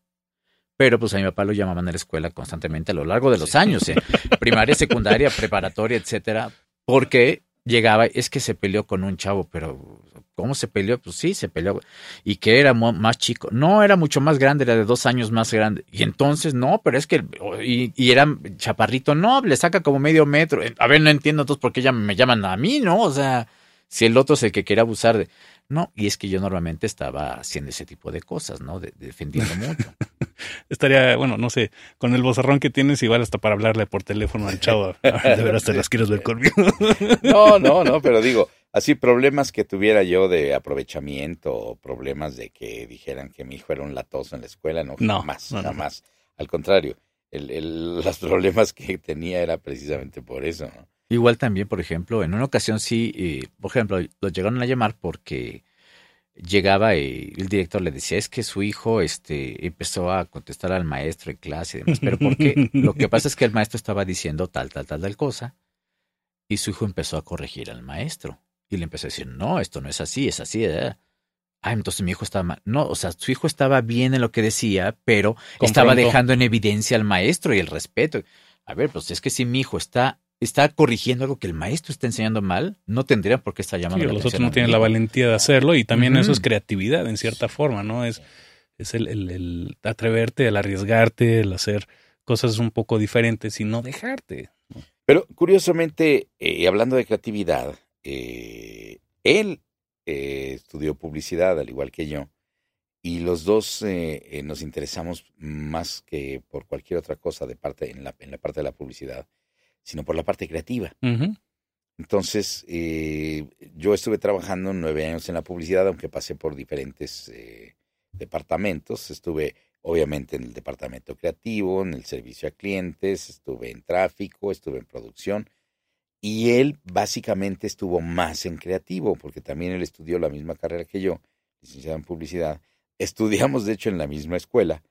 Pero pues a mi papá lo llamaban a la escuela constantemente a lo largo de los años, ¿eh? primaria, secundaria, [laughs] preparatoria, etcétera, porque llegaba, es que se peleó con un chavo, pero ¿cómo se peleó? Pues sí, se peleó. Y que era más chico. No, era mucho más grande, era de dos años más grande. Y entonces, no, pero es que, y, y era chaparrito, no, le saca como medio metro. A ver, no entiendo entonces por qué ya me llaman a mí, ¿no? O sea, si el otro es el que quiere abusar de... No, y es que yo normalmente estaba haciendo ese tipo de cosas, ¿no? De, defendiendo mucho. [laughs]
Estaría, bueno, no sé, con el bozarrón que tienes, igual hasta para hablarle por teléfono al chavo. [laughs] de veras te las quieres ver conmigo. [laughs]
no, no, no, pero digo, así problemas que tuviera yo de aprovechamiento o problemas de que dijeran que mi hijo era un latoso en la escuela, no, no jamás, no, jamás. Al contrario, el, el, los problemas que tenía era precisamente por eso, ¿no?
Igual también, por ejemplo, en una ocasión sí, eh, por ejemplo, lo llegaron a llamar porque llegaba y el director le decía, es que su hijo este, empezó a contestar al maestro en clase y demás, pero porque [laughs] lo que pasa es que el maestro estaba diciendo tal, tal, tal, tal cosa, y su hijo empezó a corregir al maestro, y le empezó a decir, no, esto no es así, es así, ¿eh? Ah, entonces mi hijo estaba mal. No, o sea, su hijo estaba bien en lo que decía, pero estaba dejando en evidencia al maestro y el respeto. A ver, pues es que si mi hijo está está corrigiendo algo que el maestro está enseñando mal, no tendría por qué estar llamando
sí, los otros no tienen la valentía de hacerlo y también eso es creatividad en cierta forma, ¿no? Es, es el, el, el, atreverte, el arriesgarte, el hacer cosas un poco diferentes y no dejarte.
Pero curiosamente, eh, hablando de creatividad, eh, él eh, estudió publicidad al igual que yo y los dos nos interesamos más que por cualquier otra cosa de parte en la, en la parte de la publicidad sino por la parte creativa. Entonces, eh, yo estuve trabajando nueve años en la publicidad, aunque pasé por diferentes eh, departamentos. Estuve, obviamente, en el departamento creativo, en el servicio a clientes, estuve en tráfico, estuve en producción. Y él básicamente estuvo más en creativo, porque también él estudió la misma carrera que yo, licenciado en publicidad. Estudiamos, de hecho, en la misma escuela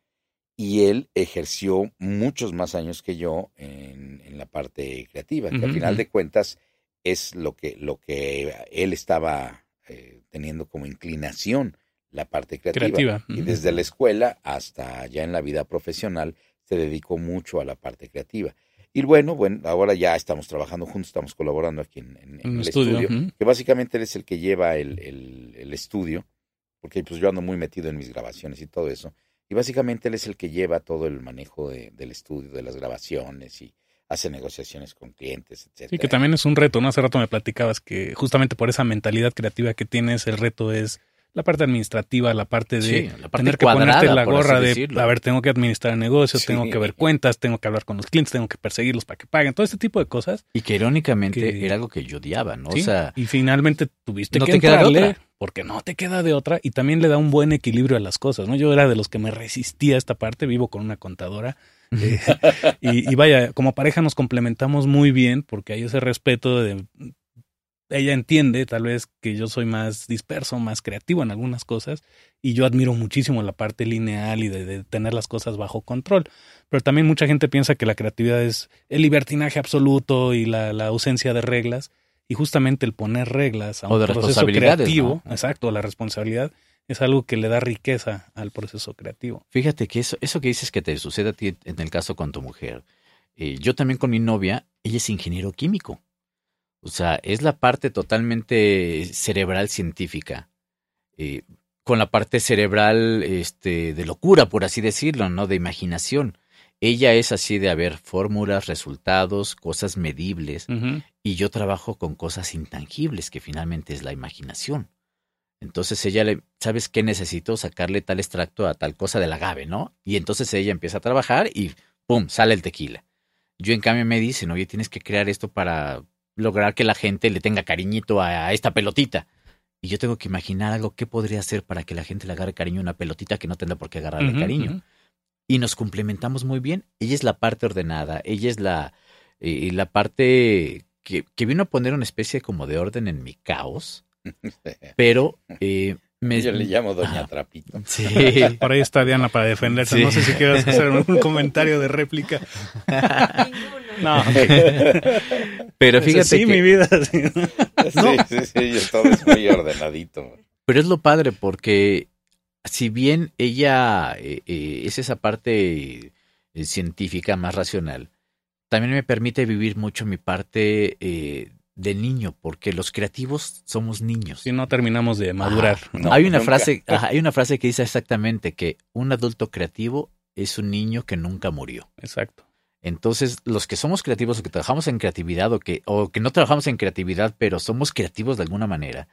y él ejerció muchos más años que yo en, en la parte creativa, que al final de cuentas es lo que, lo que él estaba eh, teniendo como inclinación, la parte creativa. Y desde la escuela hasta ya en la vida profesional se dedicó mucho a la parte creativa. Y bueno, bueno, ahora ya estamos trabajando juntos, estamos colaborando aquí en, el estudio, que básicamente él es el que lleva el, el, el estudio, porque pues yo ando muy metido en mis grabaciones y todo eso y básicamente él es el que lleva todo el manejo de, del estudio, de las grabaciones y hace negociaciones con clientes, etcétera.
Sí, que también es un reto, ¿no? Hace rato me platicabas que justamente por esa mentalidad creativa que tienes, el reto es la parte administrativa, la parte de tener que ponerte la gorra de, a ver, tengo que administrar el negocio, tengo que ver cuentas, tengo que hablar con los clientes, tengo que perseguirlos para que paguen, todo este tipo de cosas.
Y que irónicamente era algo que yo odiaba, ¿no?
o sea, y finalmente tuviste que entrarle porque no te queda de otra y también le da un buen equilibrio a las cosas, ¿no? Yo era de los que me resistía a esta parte, vivo con una contadora. [laughs] Eh, y, y, vaya, como pareja nos complementamos muy bien porque hay ese respeto de ella entiende tal vez que yo soy más disperso, más creativo en algunas cosas y yo admiro muchísimo la parte lineal y de, tener las cosas bajo control. Pero también mucha gente piensa que la creatividad es el libertinaje absoluto y la, ausencia de reglas y justamente el poner reglas a un proceso creativo, exacto, la responsabilidad es algo que le da riqueza al proceso creativo.
Fíjate que eso, eso que dices que te sucede a ti en el caso con tu mujer, eh, yo también con mi novia, ella es ingeniero químico. O sea, es la parte totalmente cerebral científica. Eh, con la parte cerebral este, de locura, por así decirlo, ¿no? De imaginación. Ella es así de haber fórmulas, resultados, cosas medibles, y yo trabajo con cosas intangibles, que finalmente es la imaginación. Entonces ella le, ¿sabes qué? Necesito sacarle tal extracto a tal cosa del agave, ¿no? Y entonces ella empieza a trabajar y ¡pum! sale el tequila. Yo en cambio me dicen, oye, tienes que crear esto para lograr que la gente le tenga cariñito a, a esta pelotita. Y yo tengo que imaginar algo que podría hacer para que la gente le agarre cariño a una pelotita que no tendrá por qué agarrarle cariño. Y nos complementamos muy bien. Ella es la parte ordenada, ella es la, eh, la parte que, que vino a poner una especie como de orden en mi caos, [laughs] pero eh, me...
Yo le llamo Doña. Trapito.
Sí. [laughs]
Por ahí está Diana para defenderse.
Sí.
No sé si quieres hacer [laughs] un comentario de réplica. No. [laughs]
Pero fíjate
sí,
que-
mi vida. [laughs] sí.
No.
Sí, sí, todo es muy ordenadito.
Pero es lo padre porque si bien ella eh, eh, es esa parte eh, científica más racional, también me permite vivir mucho mi parte eh, de niño, porque los creativos somos niños.
Si no terminamos de madurar.
Ajá.
¿no?
hay una
nunca.
frase, [laughs] ajá, hay una frase que dice exactamente que un adulto creativo es un niño que nunca murió.
Exacto.
Entonces, los que somos creativos o que trabajamos en creatividad o que, o que no trabajamos en creatividad, pero somos creativos de alguna manera,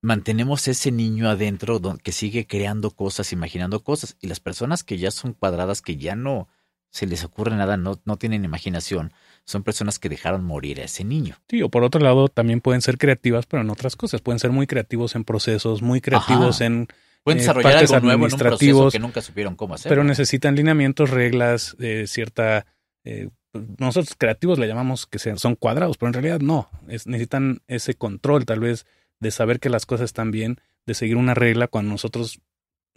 mantenemos ese niño adentro que sigue creando cosas, imaginando cosas. Y las personas que ya son cuadradas, que ya no se les ocurre nada, no, no tienen imaginación, son personas que dejaron morir a ese niño.
Sí, o por otro lado, también pueden ser creativas, pero en otras cosas. Pueden ser muy creativos en procesos, muy creativos
Ajá.
en
Pueden
eh,
desarrollar algo nuevo en un proceso
administrativos,
que nunca supieron cómo hacer.
pero necesitan lineamientos, reglas, eh, cierta... eh, nosotros creativos le llamamos que sean, son cuadrados, pero en realidad no. Es, necesitan ese control tal vez de saber que las cosas están bien, de seguir una regla cuando nosotros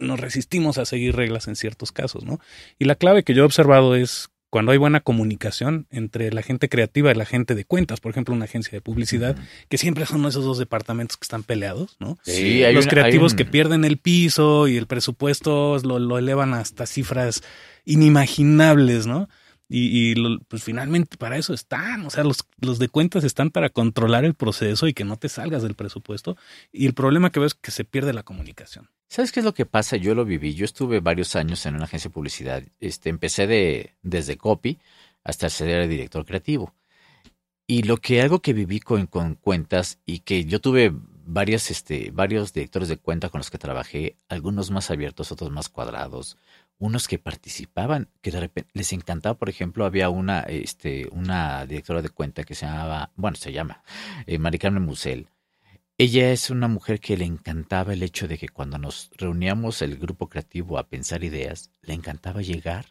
nos resistimos a seguir reglas en ciertos casos, ¿no? Y la clave que yo he observado es cuando hay buena comunicación entre la gente creativa y la gente de cuentas, por ejemplo, una agencia de publicidad, que siempre son esos dos departamentos que están peleados, ¿no?
Sí, hay
Los
una-
creativos
hay un-
que pierden el piso y el presupuesto lo, lo elevan hasta cifras inimaginables, ¿no? Y, y lo- pues finalmente para eso están, o sea, los, los de cuentas están para controlar el proceso y que no te salgas del presupuesto. Y el problema que veo es que se pierde la comunicación.
¿Sabes qué es lo que pasa? Yo lo viví. Yo estuve varios años en una agencia de publicidad. Este, empecé de, desde copy hasta ser director creativo. Y lo que algo que viví con, con cuentas y que yo tuve este, varios directores de cuenta con los que trabajé, algunos más abiertos, otros más cuadrados, unos que participaban, que de repente les encantaba, por ejemplo, había una, este, una directora de cuenta que se llamaba, bueno, se llama, eh, Mari Carmen Musel. Ella es una mujer que le encantaba el hecho de que cuando nos reuníamos el grupo creativo a pensar ideas, le encantaba llegar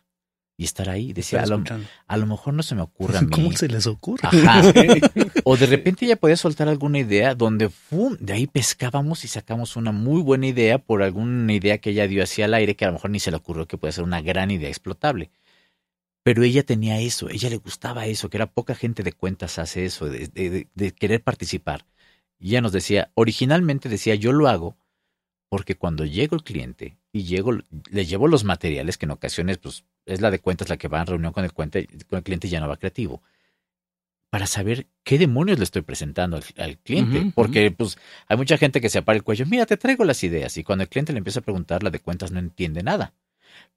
y estar ahí. Decía, a lo, a lo mejor no se me ocurre a [laughs] mí.
¿Cómo se les ocurre?
Ajá. [laughs] O de repente ella podía soltar alguna idea donde ¡fum! de ahí pescábamos y sacamos una muy buena idea por alguna idea que ella dio hacia el aire que a lo mejor ni se le ocurrió que puede ser una gran idea explotable. Pero ella tenía eso, ella le gustaba eso, que era poca gente de cuentas hace eso, de, de- de- querer participar. Y ella nos decía, originalmente decía, yo lo hago porque cuando llego el cliente y llego, le llevo los materiales, que en ocasiones pues es la de cuentas la que va en reunión con el, cuente- con el cliente y ya no va creativo, para saber qué demonios le estoy presentando al, al cliente. Porque pues hay mucha gente que se apara el cuello, mira, te traigo las ideas. Y cuando el cliente le empieza a preguntar, la de cuentas no entiende nada.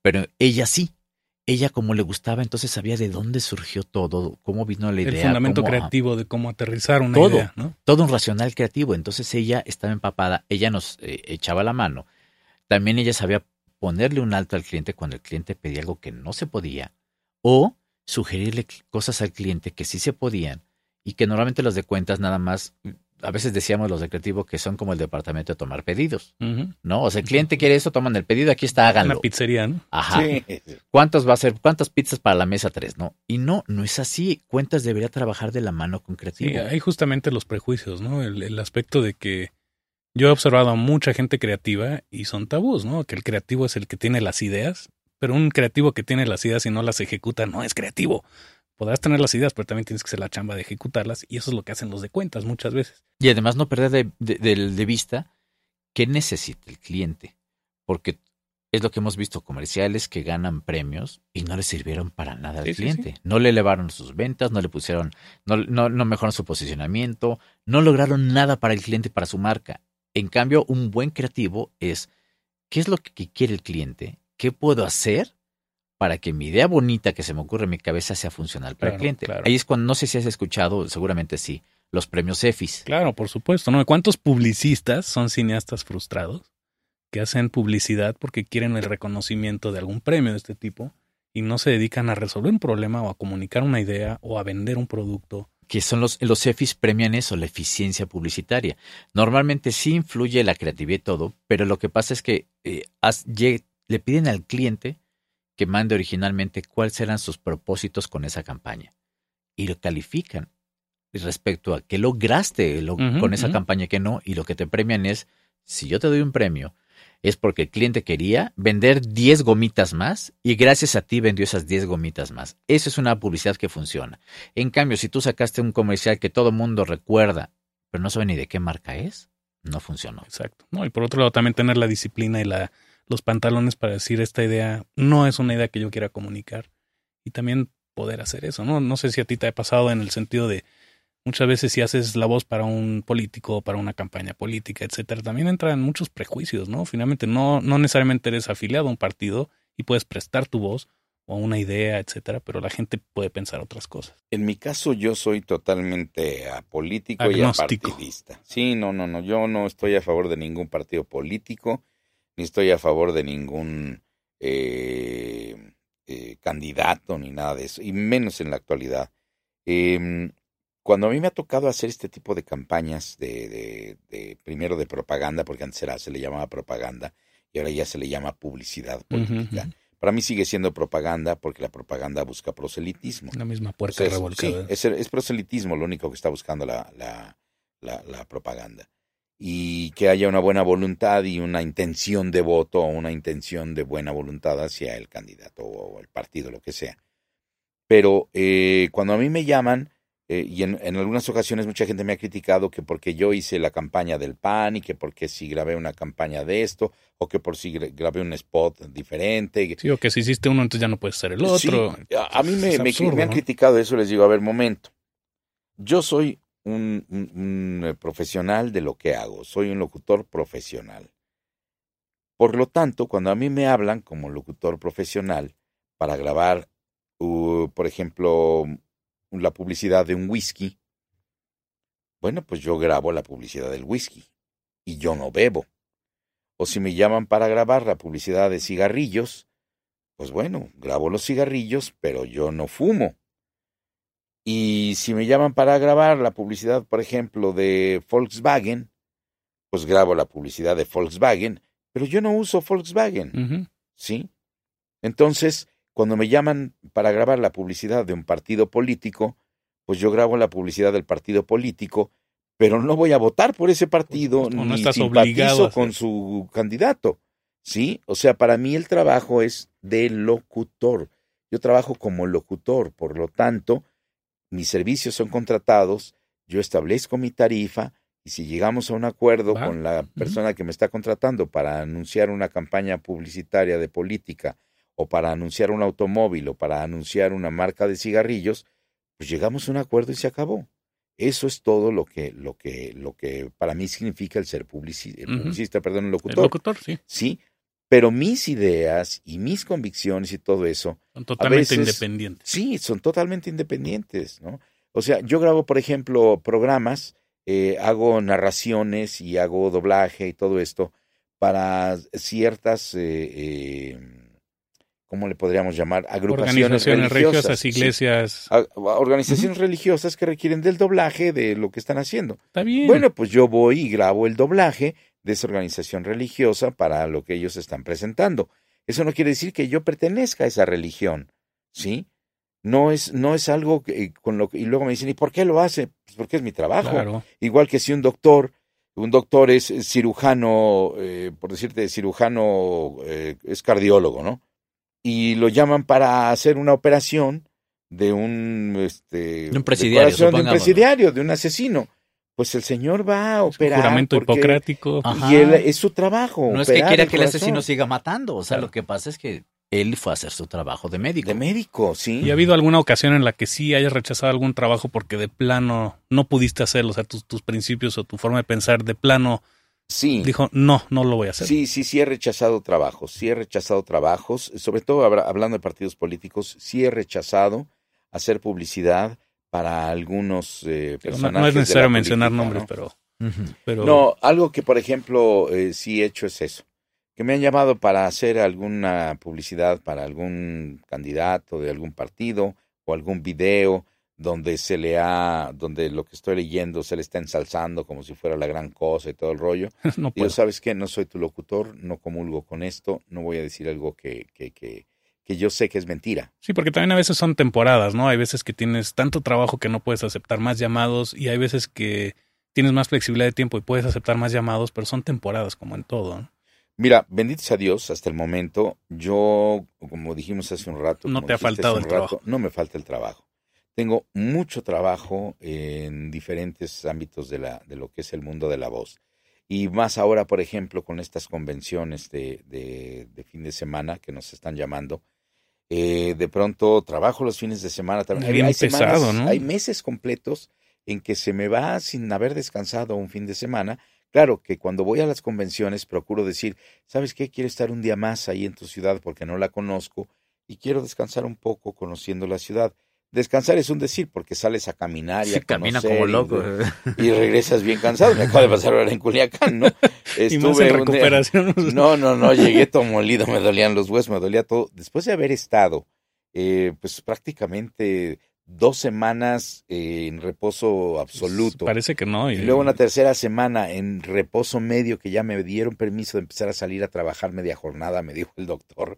Pero ella sí. Ella como le gustaba, entonces sabía de dónde surgió todo, cómo vino la idea.
el fundamento
cómo-
creativo de cómo aterrizar una
todo,
idea, ¿no?
todo un racional creativo. Entonces ella estaba empapada, ella nos eh, echaba la mano. También ella sabía ponerle un alto al cliente cuando el cliente pedía algo que no se podía o sugerirle cosas al cliente que sí se podían y que normalmente los de cuentas nada más, a veces decíamos los de creativo que son como el departamento de tomar pedidos. ¿no? O sea, el cliente quiere eso, toman el pedido, aquí está, háganlo.
Una pizzería, ¿no?
Ajá.
Sí.
¿Cuántos va a ser? ¿Cuántas pizzas para la mesa? Tres, ¿no? Y no, no es así. Cuentas debería trabajar de la mano con creativo.
Sí, hay justamente los prejuicios, ¿no? El, el aspecto de que yo he observado a mucha gente creativa y son tabús, ¿no? Que el creativo es el que tiene las ideas, pero un creativo que tiene las ideas y no las ejecuta no es creativo. Podrás tener las ideas, pero también tienes que hacer la chamba de ejecutarlas y eso es lo que hacen los de cuentas muchas veces.
Y además no perder de, de- de- de vista qué necesita el cliente. Porque es lo que hemos visto, comerciales que ganan premios y no le sirvieron para nada al
Sí, sí,
cliente. No le elevaron sus ventas, no le pusieron, no, no, no mejoraron su posicionamiento, no lograron nada para el cliente, para su marca. En cambio, un buen creativo es, ¿qué es lo que quiere el cliente? ¿Qué puedo hacer para que mi idea bonita que se me ocurre en mi cabeza sea funcional para el cliente.
claro.
Ahí es cuando, no sé si has escuchado, seguramente sí, los premios EFIS.
Claro, por supuesto, ¿no? ¿Cuántos publicistas son cineastas frustrados que hacen publicidad porque quieren el reconocimiento de algún premio de este tipo y no se dedican a resolver un problema o a comunicar una idea o a vender un producto?
Que son los, los EFIS premian eso, la eficiencia publicitaria. Normalmente sí influye la creatividad y todo, pero lo que pasa es que eh, le piden al cliente que mande originalmente cuáles eran sus propósitos con esa campaña y lo califican respecto a qué lograste lo- con esa campaña que no y lo que te premian es si yo te doy un premio es porque el cliente quería vender 10 gomitas más y gracias a ti vendió esas 10 gomitas más. Eso es una publicidad que funciona. En cambio, si tú sacaste un comercial que todo mundo recuerda, pero no sabe ni de qué marca es, no funcionó.
Exacto. ¿no? Y por otro lado, también tener la disciplina y la, los pantalones para decir esta idea no es una idea que yo quiera comunicar. Y también poder hacer eso, ¿no? No sé si a ti te ha pasado en el sentido de muchas veces si haces la voz para un político, para una campaña política, etcétera, también entran muchos prejuicios, ¿no? Finalmente no, no necesariamente eres afiliado a un partido y puedes prestar tu voz o una idea, etcétera, pero la gente puede pensar otras cosas.
En mi caso yo soy totalmente apolítico
Agnóstico.
y apartidista. Sí, no, no, no, yo no estoy a favor de ningún partido político, ni estoy a favor de ningún eh, eh, candidato, ni nada de eso, y menos en la actualidad. Em, cuando a mí me ha tocado hacer este tipo de campañas, de, de, de- primero de propaganda, porque antes era, se le llamaba propaganda, y ahora ya se le llama publicidad política. Para mí sigue siendo propaganda porque la propaganda busca proselitismo.
La misma
es-
revolcada.
sí, es, es proselitismo lo único que está buscando la, la, la, la propaganda. Y que haya una buena voluntad y una intención de voto o una intención de buena voluntad hacia el candidato o el partido, lo que sea. Pero eh, cuando a mí me llaman, eh, y en, en algunas ocasiones mucha gente me ha criticado que porque yo hice la campaña del PAN y que porque si grabé una campaña de esto o que por si gra- grabé un spot diferente.
Sí, o que si hiciste uno, entonces ya no puedes ser el otro.
Sí, a, a mí me, me-
absurdo,
me han
¿no?
criticado eso, les digo, a ver, momento. Yo soy un, un- un, eh, profesional de lo que hago, soy un locutor profesional. Por lo tanto, cuando a mí me hablan como locutor profesional para grabar, uh, por ejemplo, la publicidad de un whisky, bueno, pues yo grabo la publicidad del whisky y yo no bebo. O si me llaman para grabar la publicidad de cigarrillos, pues bueno, grabo los cigarrillos, pero yo no fumo. Y si me llaman para grabar la publicidad, por ejemplo, de Volkswagen, pues grabo la publicidad de Volkswagen, pero yo no uso Volkswagen. ¿Sí? Entonces, cuando me llaman para grabar la publicidad de un partido político, pues yo grabo la publicidad del partido político, pero no voy a votar por ese partido
no
ni
estás
simpatizo con su candidato. ¿Sí? O sea, para mí el trabajo es de locutor. Yo trabajo como locutor, por lo tanto, mis servicios son contratados, yo establezco mi tarifa y si llegamos a un acuerdo
Va.
con la persona que me está contratando para anunciar una campaña publicitaria de política o para anunciar un automóvil o para anunciar una marca de cigarrillos, pues llegamos a un acuerdo y se acabó. Eso es todo lo que, lo que, lo que para mí significa el ser publici- el
Ujú.
publicista, perdón, el
El
locutor.
locutor, sí.
Sí, pero mis ideas y mis convicciones y todo eso
Son totalmente
veces-
independientes.
Sí, son totalmente independientes, ¿no? O sea, yo grabo, por ejemplo, programas, eh, hago narraciones y hago doblaje y todo esto para ciertas, eh, eh, ¿cómo le podríamos llamar? Agrupaciones
Organizaciones religiosas,
sí.
iglesias.
Organizaciones religiosas que requieren del doblaje de lo que están haciendo.
Está bien.
Bueno, pues yo voy y grabo el doblaje de esa organización religiosa para lo que ellos están presentando. Eso no quiere decir que yo pertenezca a esa religión, ¿sí? No es, no es algo que, con lo que, y luego me dicen, ¿y por qué lo hace? Pues porque es mi trabajo.
Claro.
Igual que si un doctor, un doctor es cirujano, eh, por decirte, cirujano, eh, es cardiólogo, ¿no? Y lo llaman para hacer una operación de un, este,
De un presidiario,
de un presidiario, de un asesino. Pues el señor va a operar.
juramento
porque-
hipocrático.
Y él, es su trabajo.
No es que quiera
el
que el asesino siga matando, o sea,
Claro.
lo que pasa es que él fue a hacer su trabajo de médico.
De médico, sí.
¿Y ha habido alguna ocasión en la que sí hayas rechazado algún trabajo porque de plano no pudiste hacerlo? O sea, tus, tus principios o tu forma de pensar de plano
Sí.
Dijo, no, no lo voy a hacer.
Sí, sí, sí he rechazado trabajos, sí he rechazado trabajos, sobre todo habla- hablando de partidos políticos, sí he rechazado hacer publicidad para algunos eh,
No-
personajes.
no, es
de la
necesario mencionar
política,
nombres,
¿no?
pero, pero
No, algo que por ejemplo eh, sí he hecho es eso, que me han llamado para hacer alguna publicidad para algún candidato de algún partido o algún video donde se le ha, donde lo que estoy leyendo se le está ensalzando como si fuera la gran cosa y todo el rollo. [laughs]
no
Y yo, ¿sabes qué? No soy tu locutor, no comulgo con esto, no voy a decir algo que, que, que, que yo sé que es mentira.
Sí, porque también a veces son temporadas, ¿no? Hay veces que tienes tanto trabajo que no puedes aceptar más llamados y hay veces que tienes más flexibilidad de tiempo y puedes aceptar más llamados, pero son temporadas como en todo. ¿no?
Mira, bendito sea Dios, hasta el momento, yo, como dijimos hace un rato,
No te ha faltado el trabajo.
No me falta el trabajo. Tengo mucho trabajo en diferentes ámbitos de, la, de lo que es el mundo de la voz. Y más ahora, por ejemplo, con estas convenciones de, de, de fin de semana que nos están llamando. eh, de pronto trabajo los fines de semana también.
Bien
hay,
pesado, ¿no?
hay meses completos en que se me va sin haber descansado un fin de semana. Claro que cuando voy a las convenciones procuro decir, ¿sabes qué? Quiero estar un día más ahí en tu ciudad porque no la conozco y quiero descansar un poco conociendo la ciudad. Descansar es un decir porque sales a caminar y
Sí,
a
camina
conocer
como
y-
loco. [laughs]
Y, regresas bien cansado. Me acaba de pasar ahora en Culiacán, ¿no? [laughs]
Y más en
día-
recuperación. [laughs]
No, no, no, llegué todo molido, me dolían los huesos, me dolía todo. Después de haber estado, eh, pues prácticamente dos semanas eh, en reposo absoluto.
Parece que no.
Y luego una tercera semana en reposo medio que ya me dieron permiso de empezar a salir a trabajar media jornada, me dijo el doctor.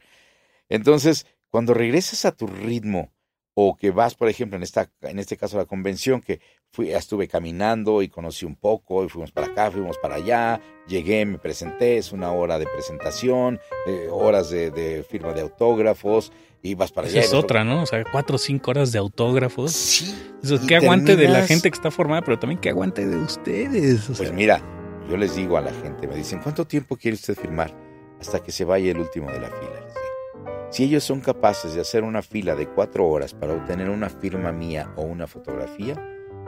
Entonces, cuando regresas a tu ritmo o que vas, por ejemplo, en esta en este caso la convención que fui estuve caminando y conocí un poco y fuimos para acá, fuimos para allá, llegué, me presenté, es una hora de presentación, eh, horas de, de firma de autógrafos y vas para
Esa
allá.
es otra, ¿no? O sea, cuatro o cinco horas de autógrafos.
Sí.
Eso,
y
que aguante de la gente que está formada, pero también que aguante de ustedes. O sea,
Pues mira, yo les digo a la gente, me dicen, ¿cuánto tiempo quiere usted firmar? Hasta que se vaya el último de la fila. Si ellos son capaces de hacer una fila de cuatro horas para obtener una firma mía o una fotografía,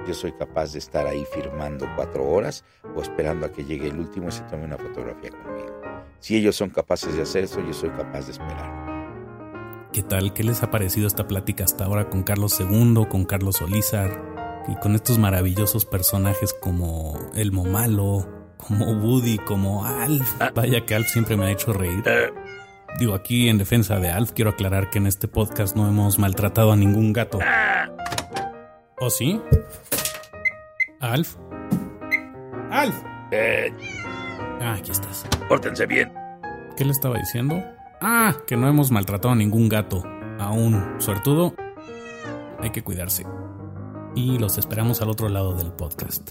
yo soy capaz de estar ahí firmando cuatro horas o esperando a que llegue el último y se tome una fotografía conmigo. Si ellos son capaces de hacer eso, yo soy capaz de esperar.
¿Qué tal? ¿Qué les ha parecido esta plática hasta ahora con Carlos II, con Carlos Olizar y con estos maravillosos personajes como El Momalo, como Woody, como Alf? Vaya que Alf siempre me ha hecho reír. Digo, aquí en defensa de Alf, quiero aclarar que en este podcast no hemos maltratado a ningún gato. ¿O sí? ¿Alf? ¡Alf!
Eh,
Ah, aquí estás.
pórtense bien.
¿Qué le estaba diciendo? Ah, que no hemos maltratado a ningún gato. Aún, suertudo, hay que cuidarse. Y los esperamos al otro lado del podcast.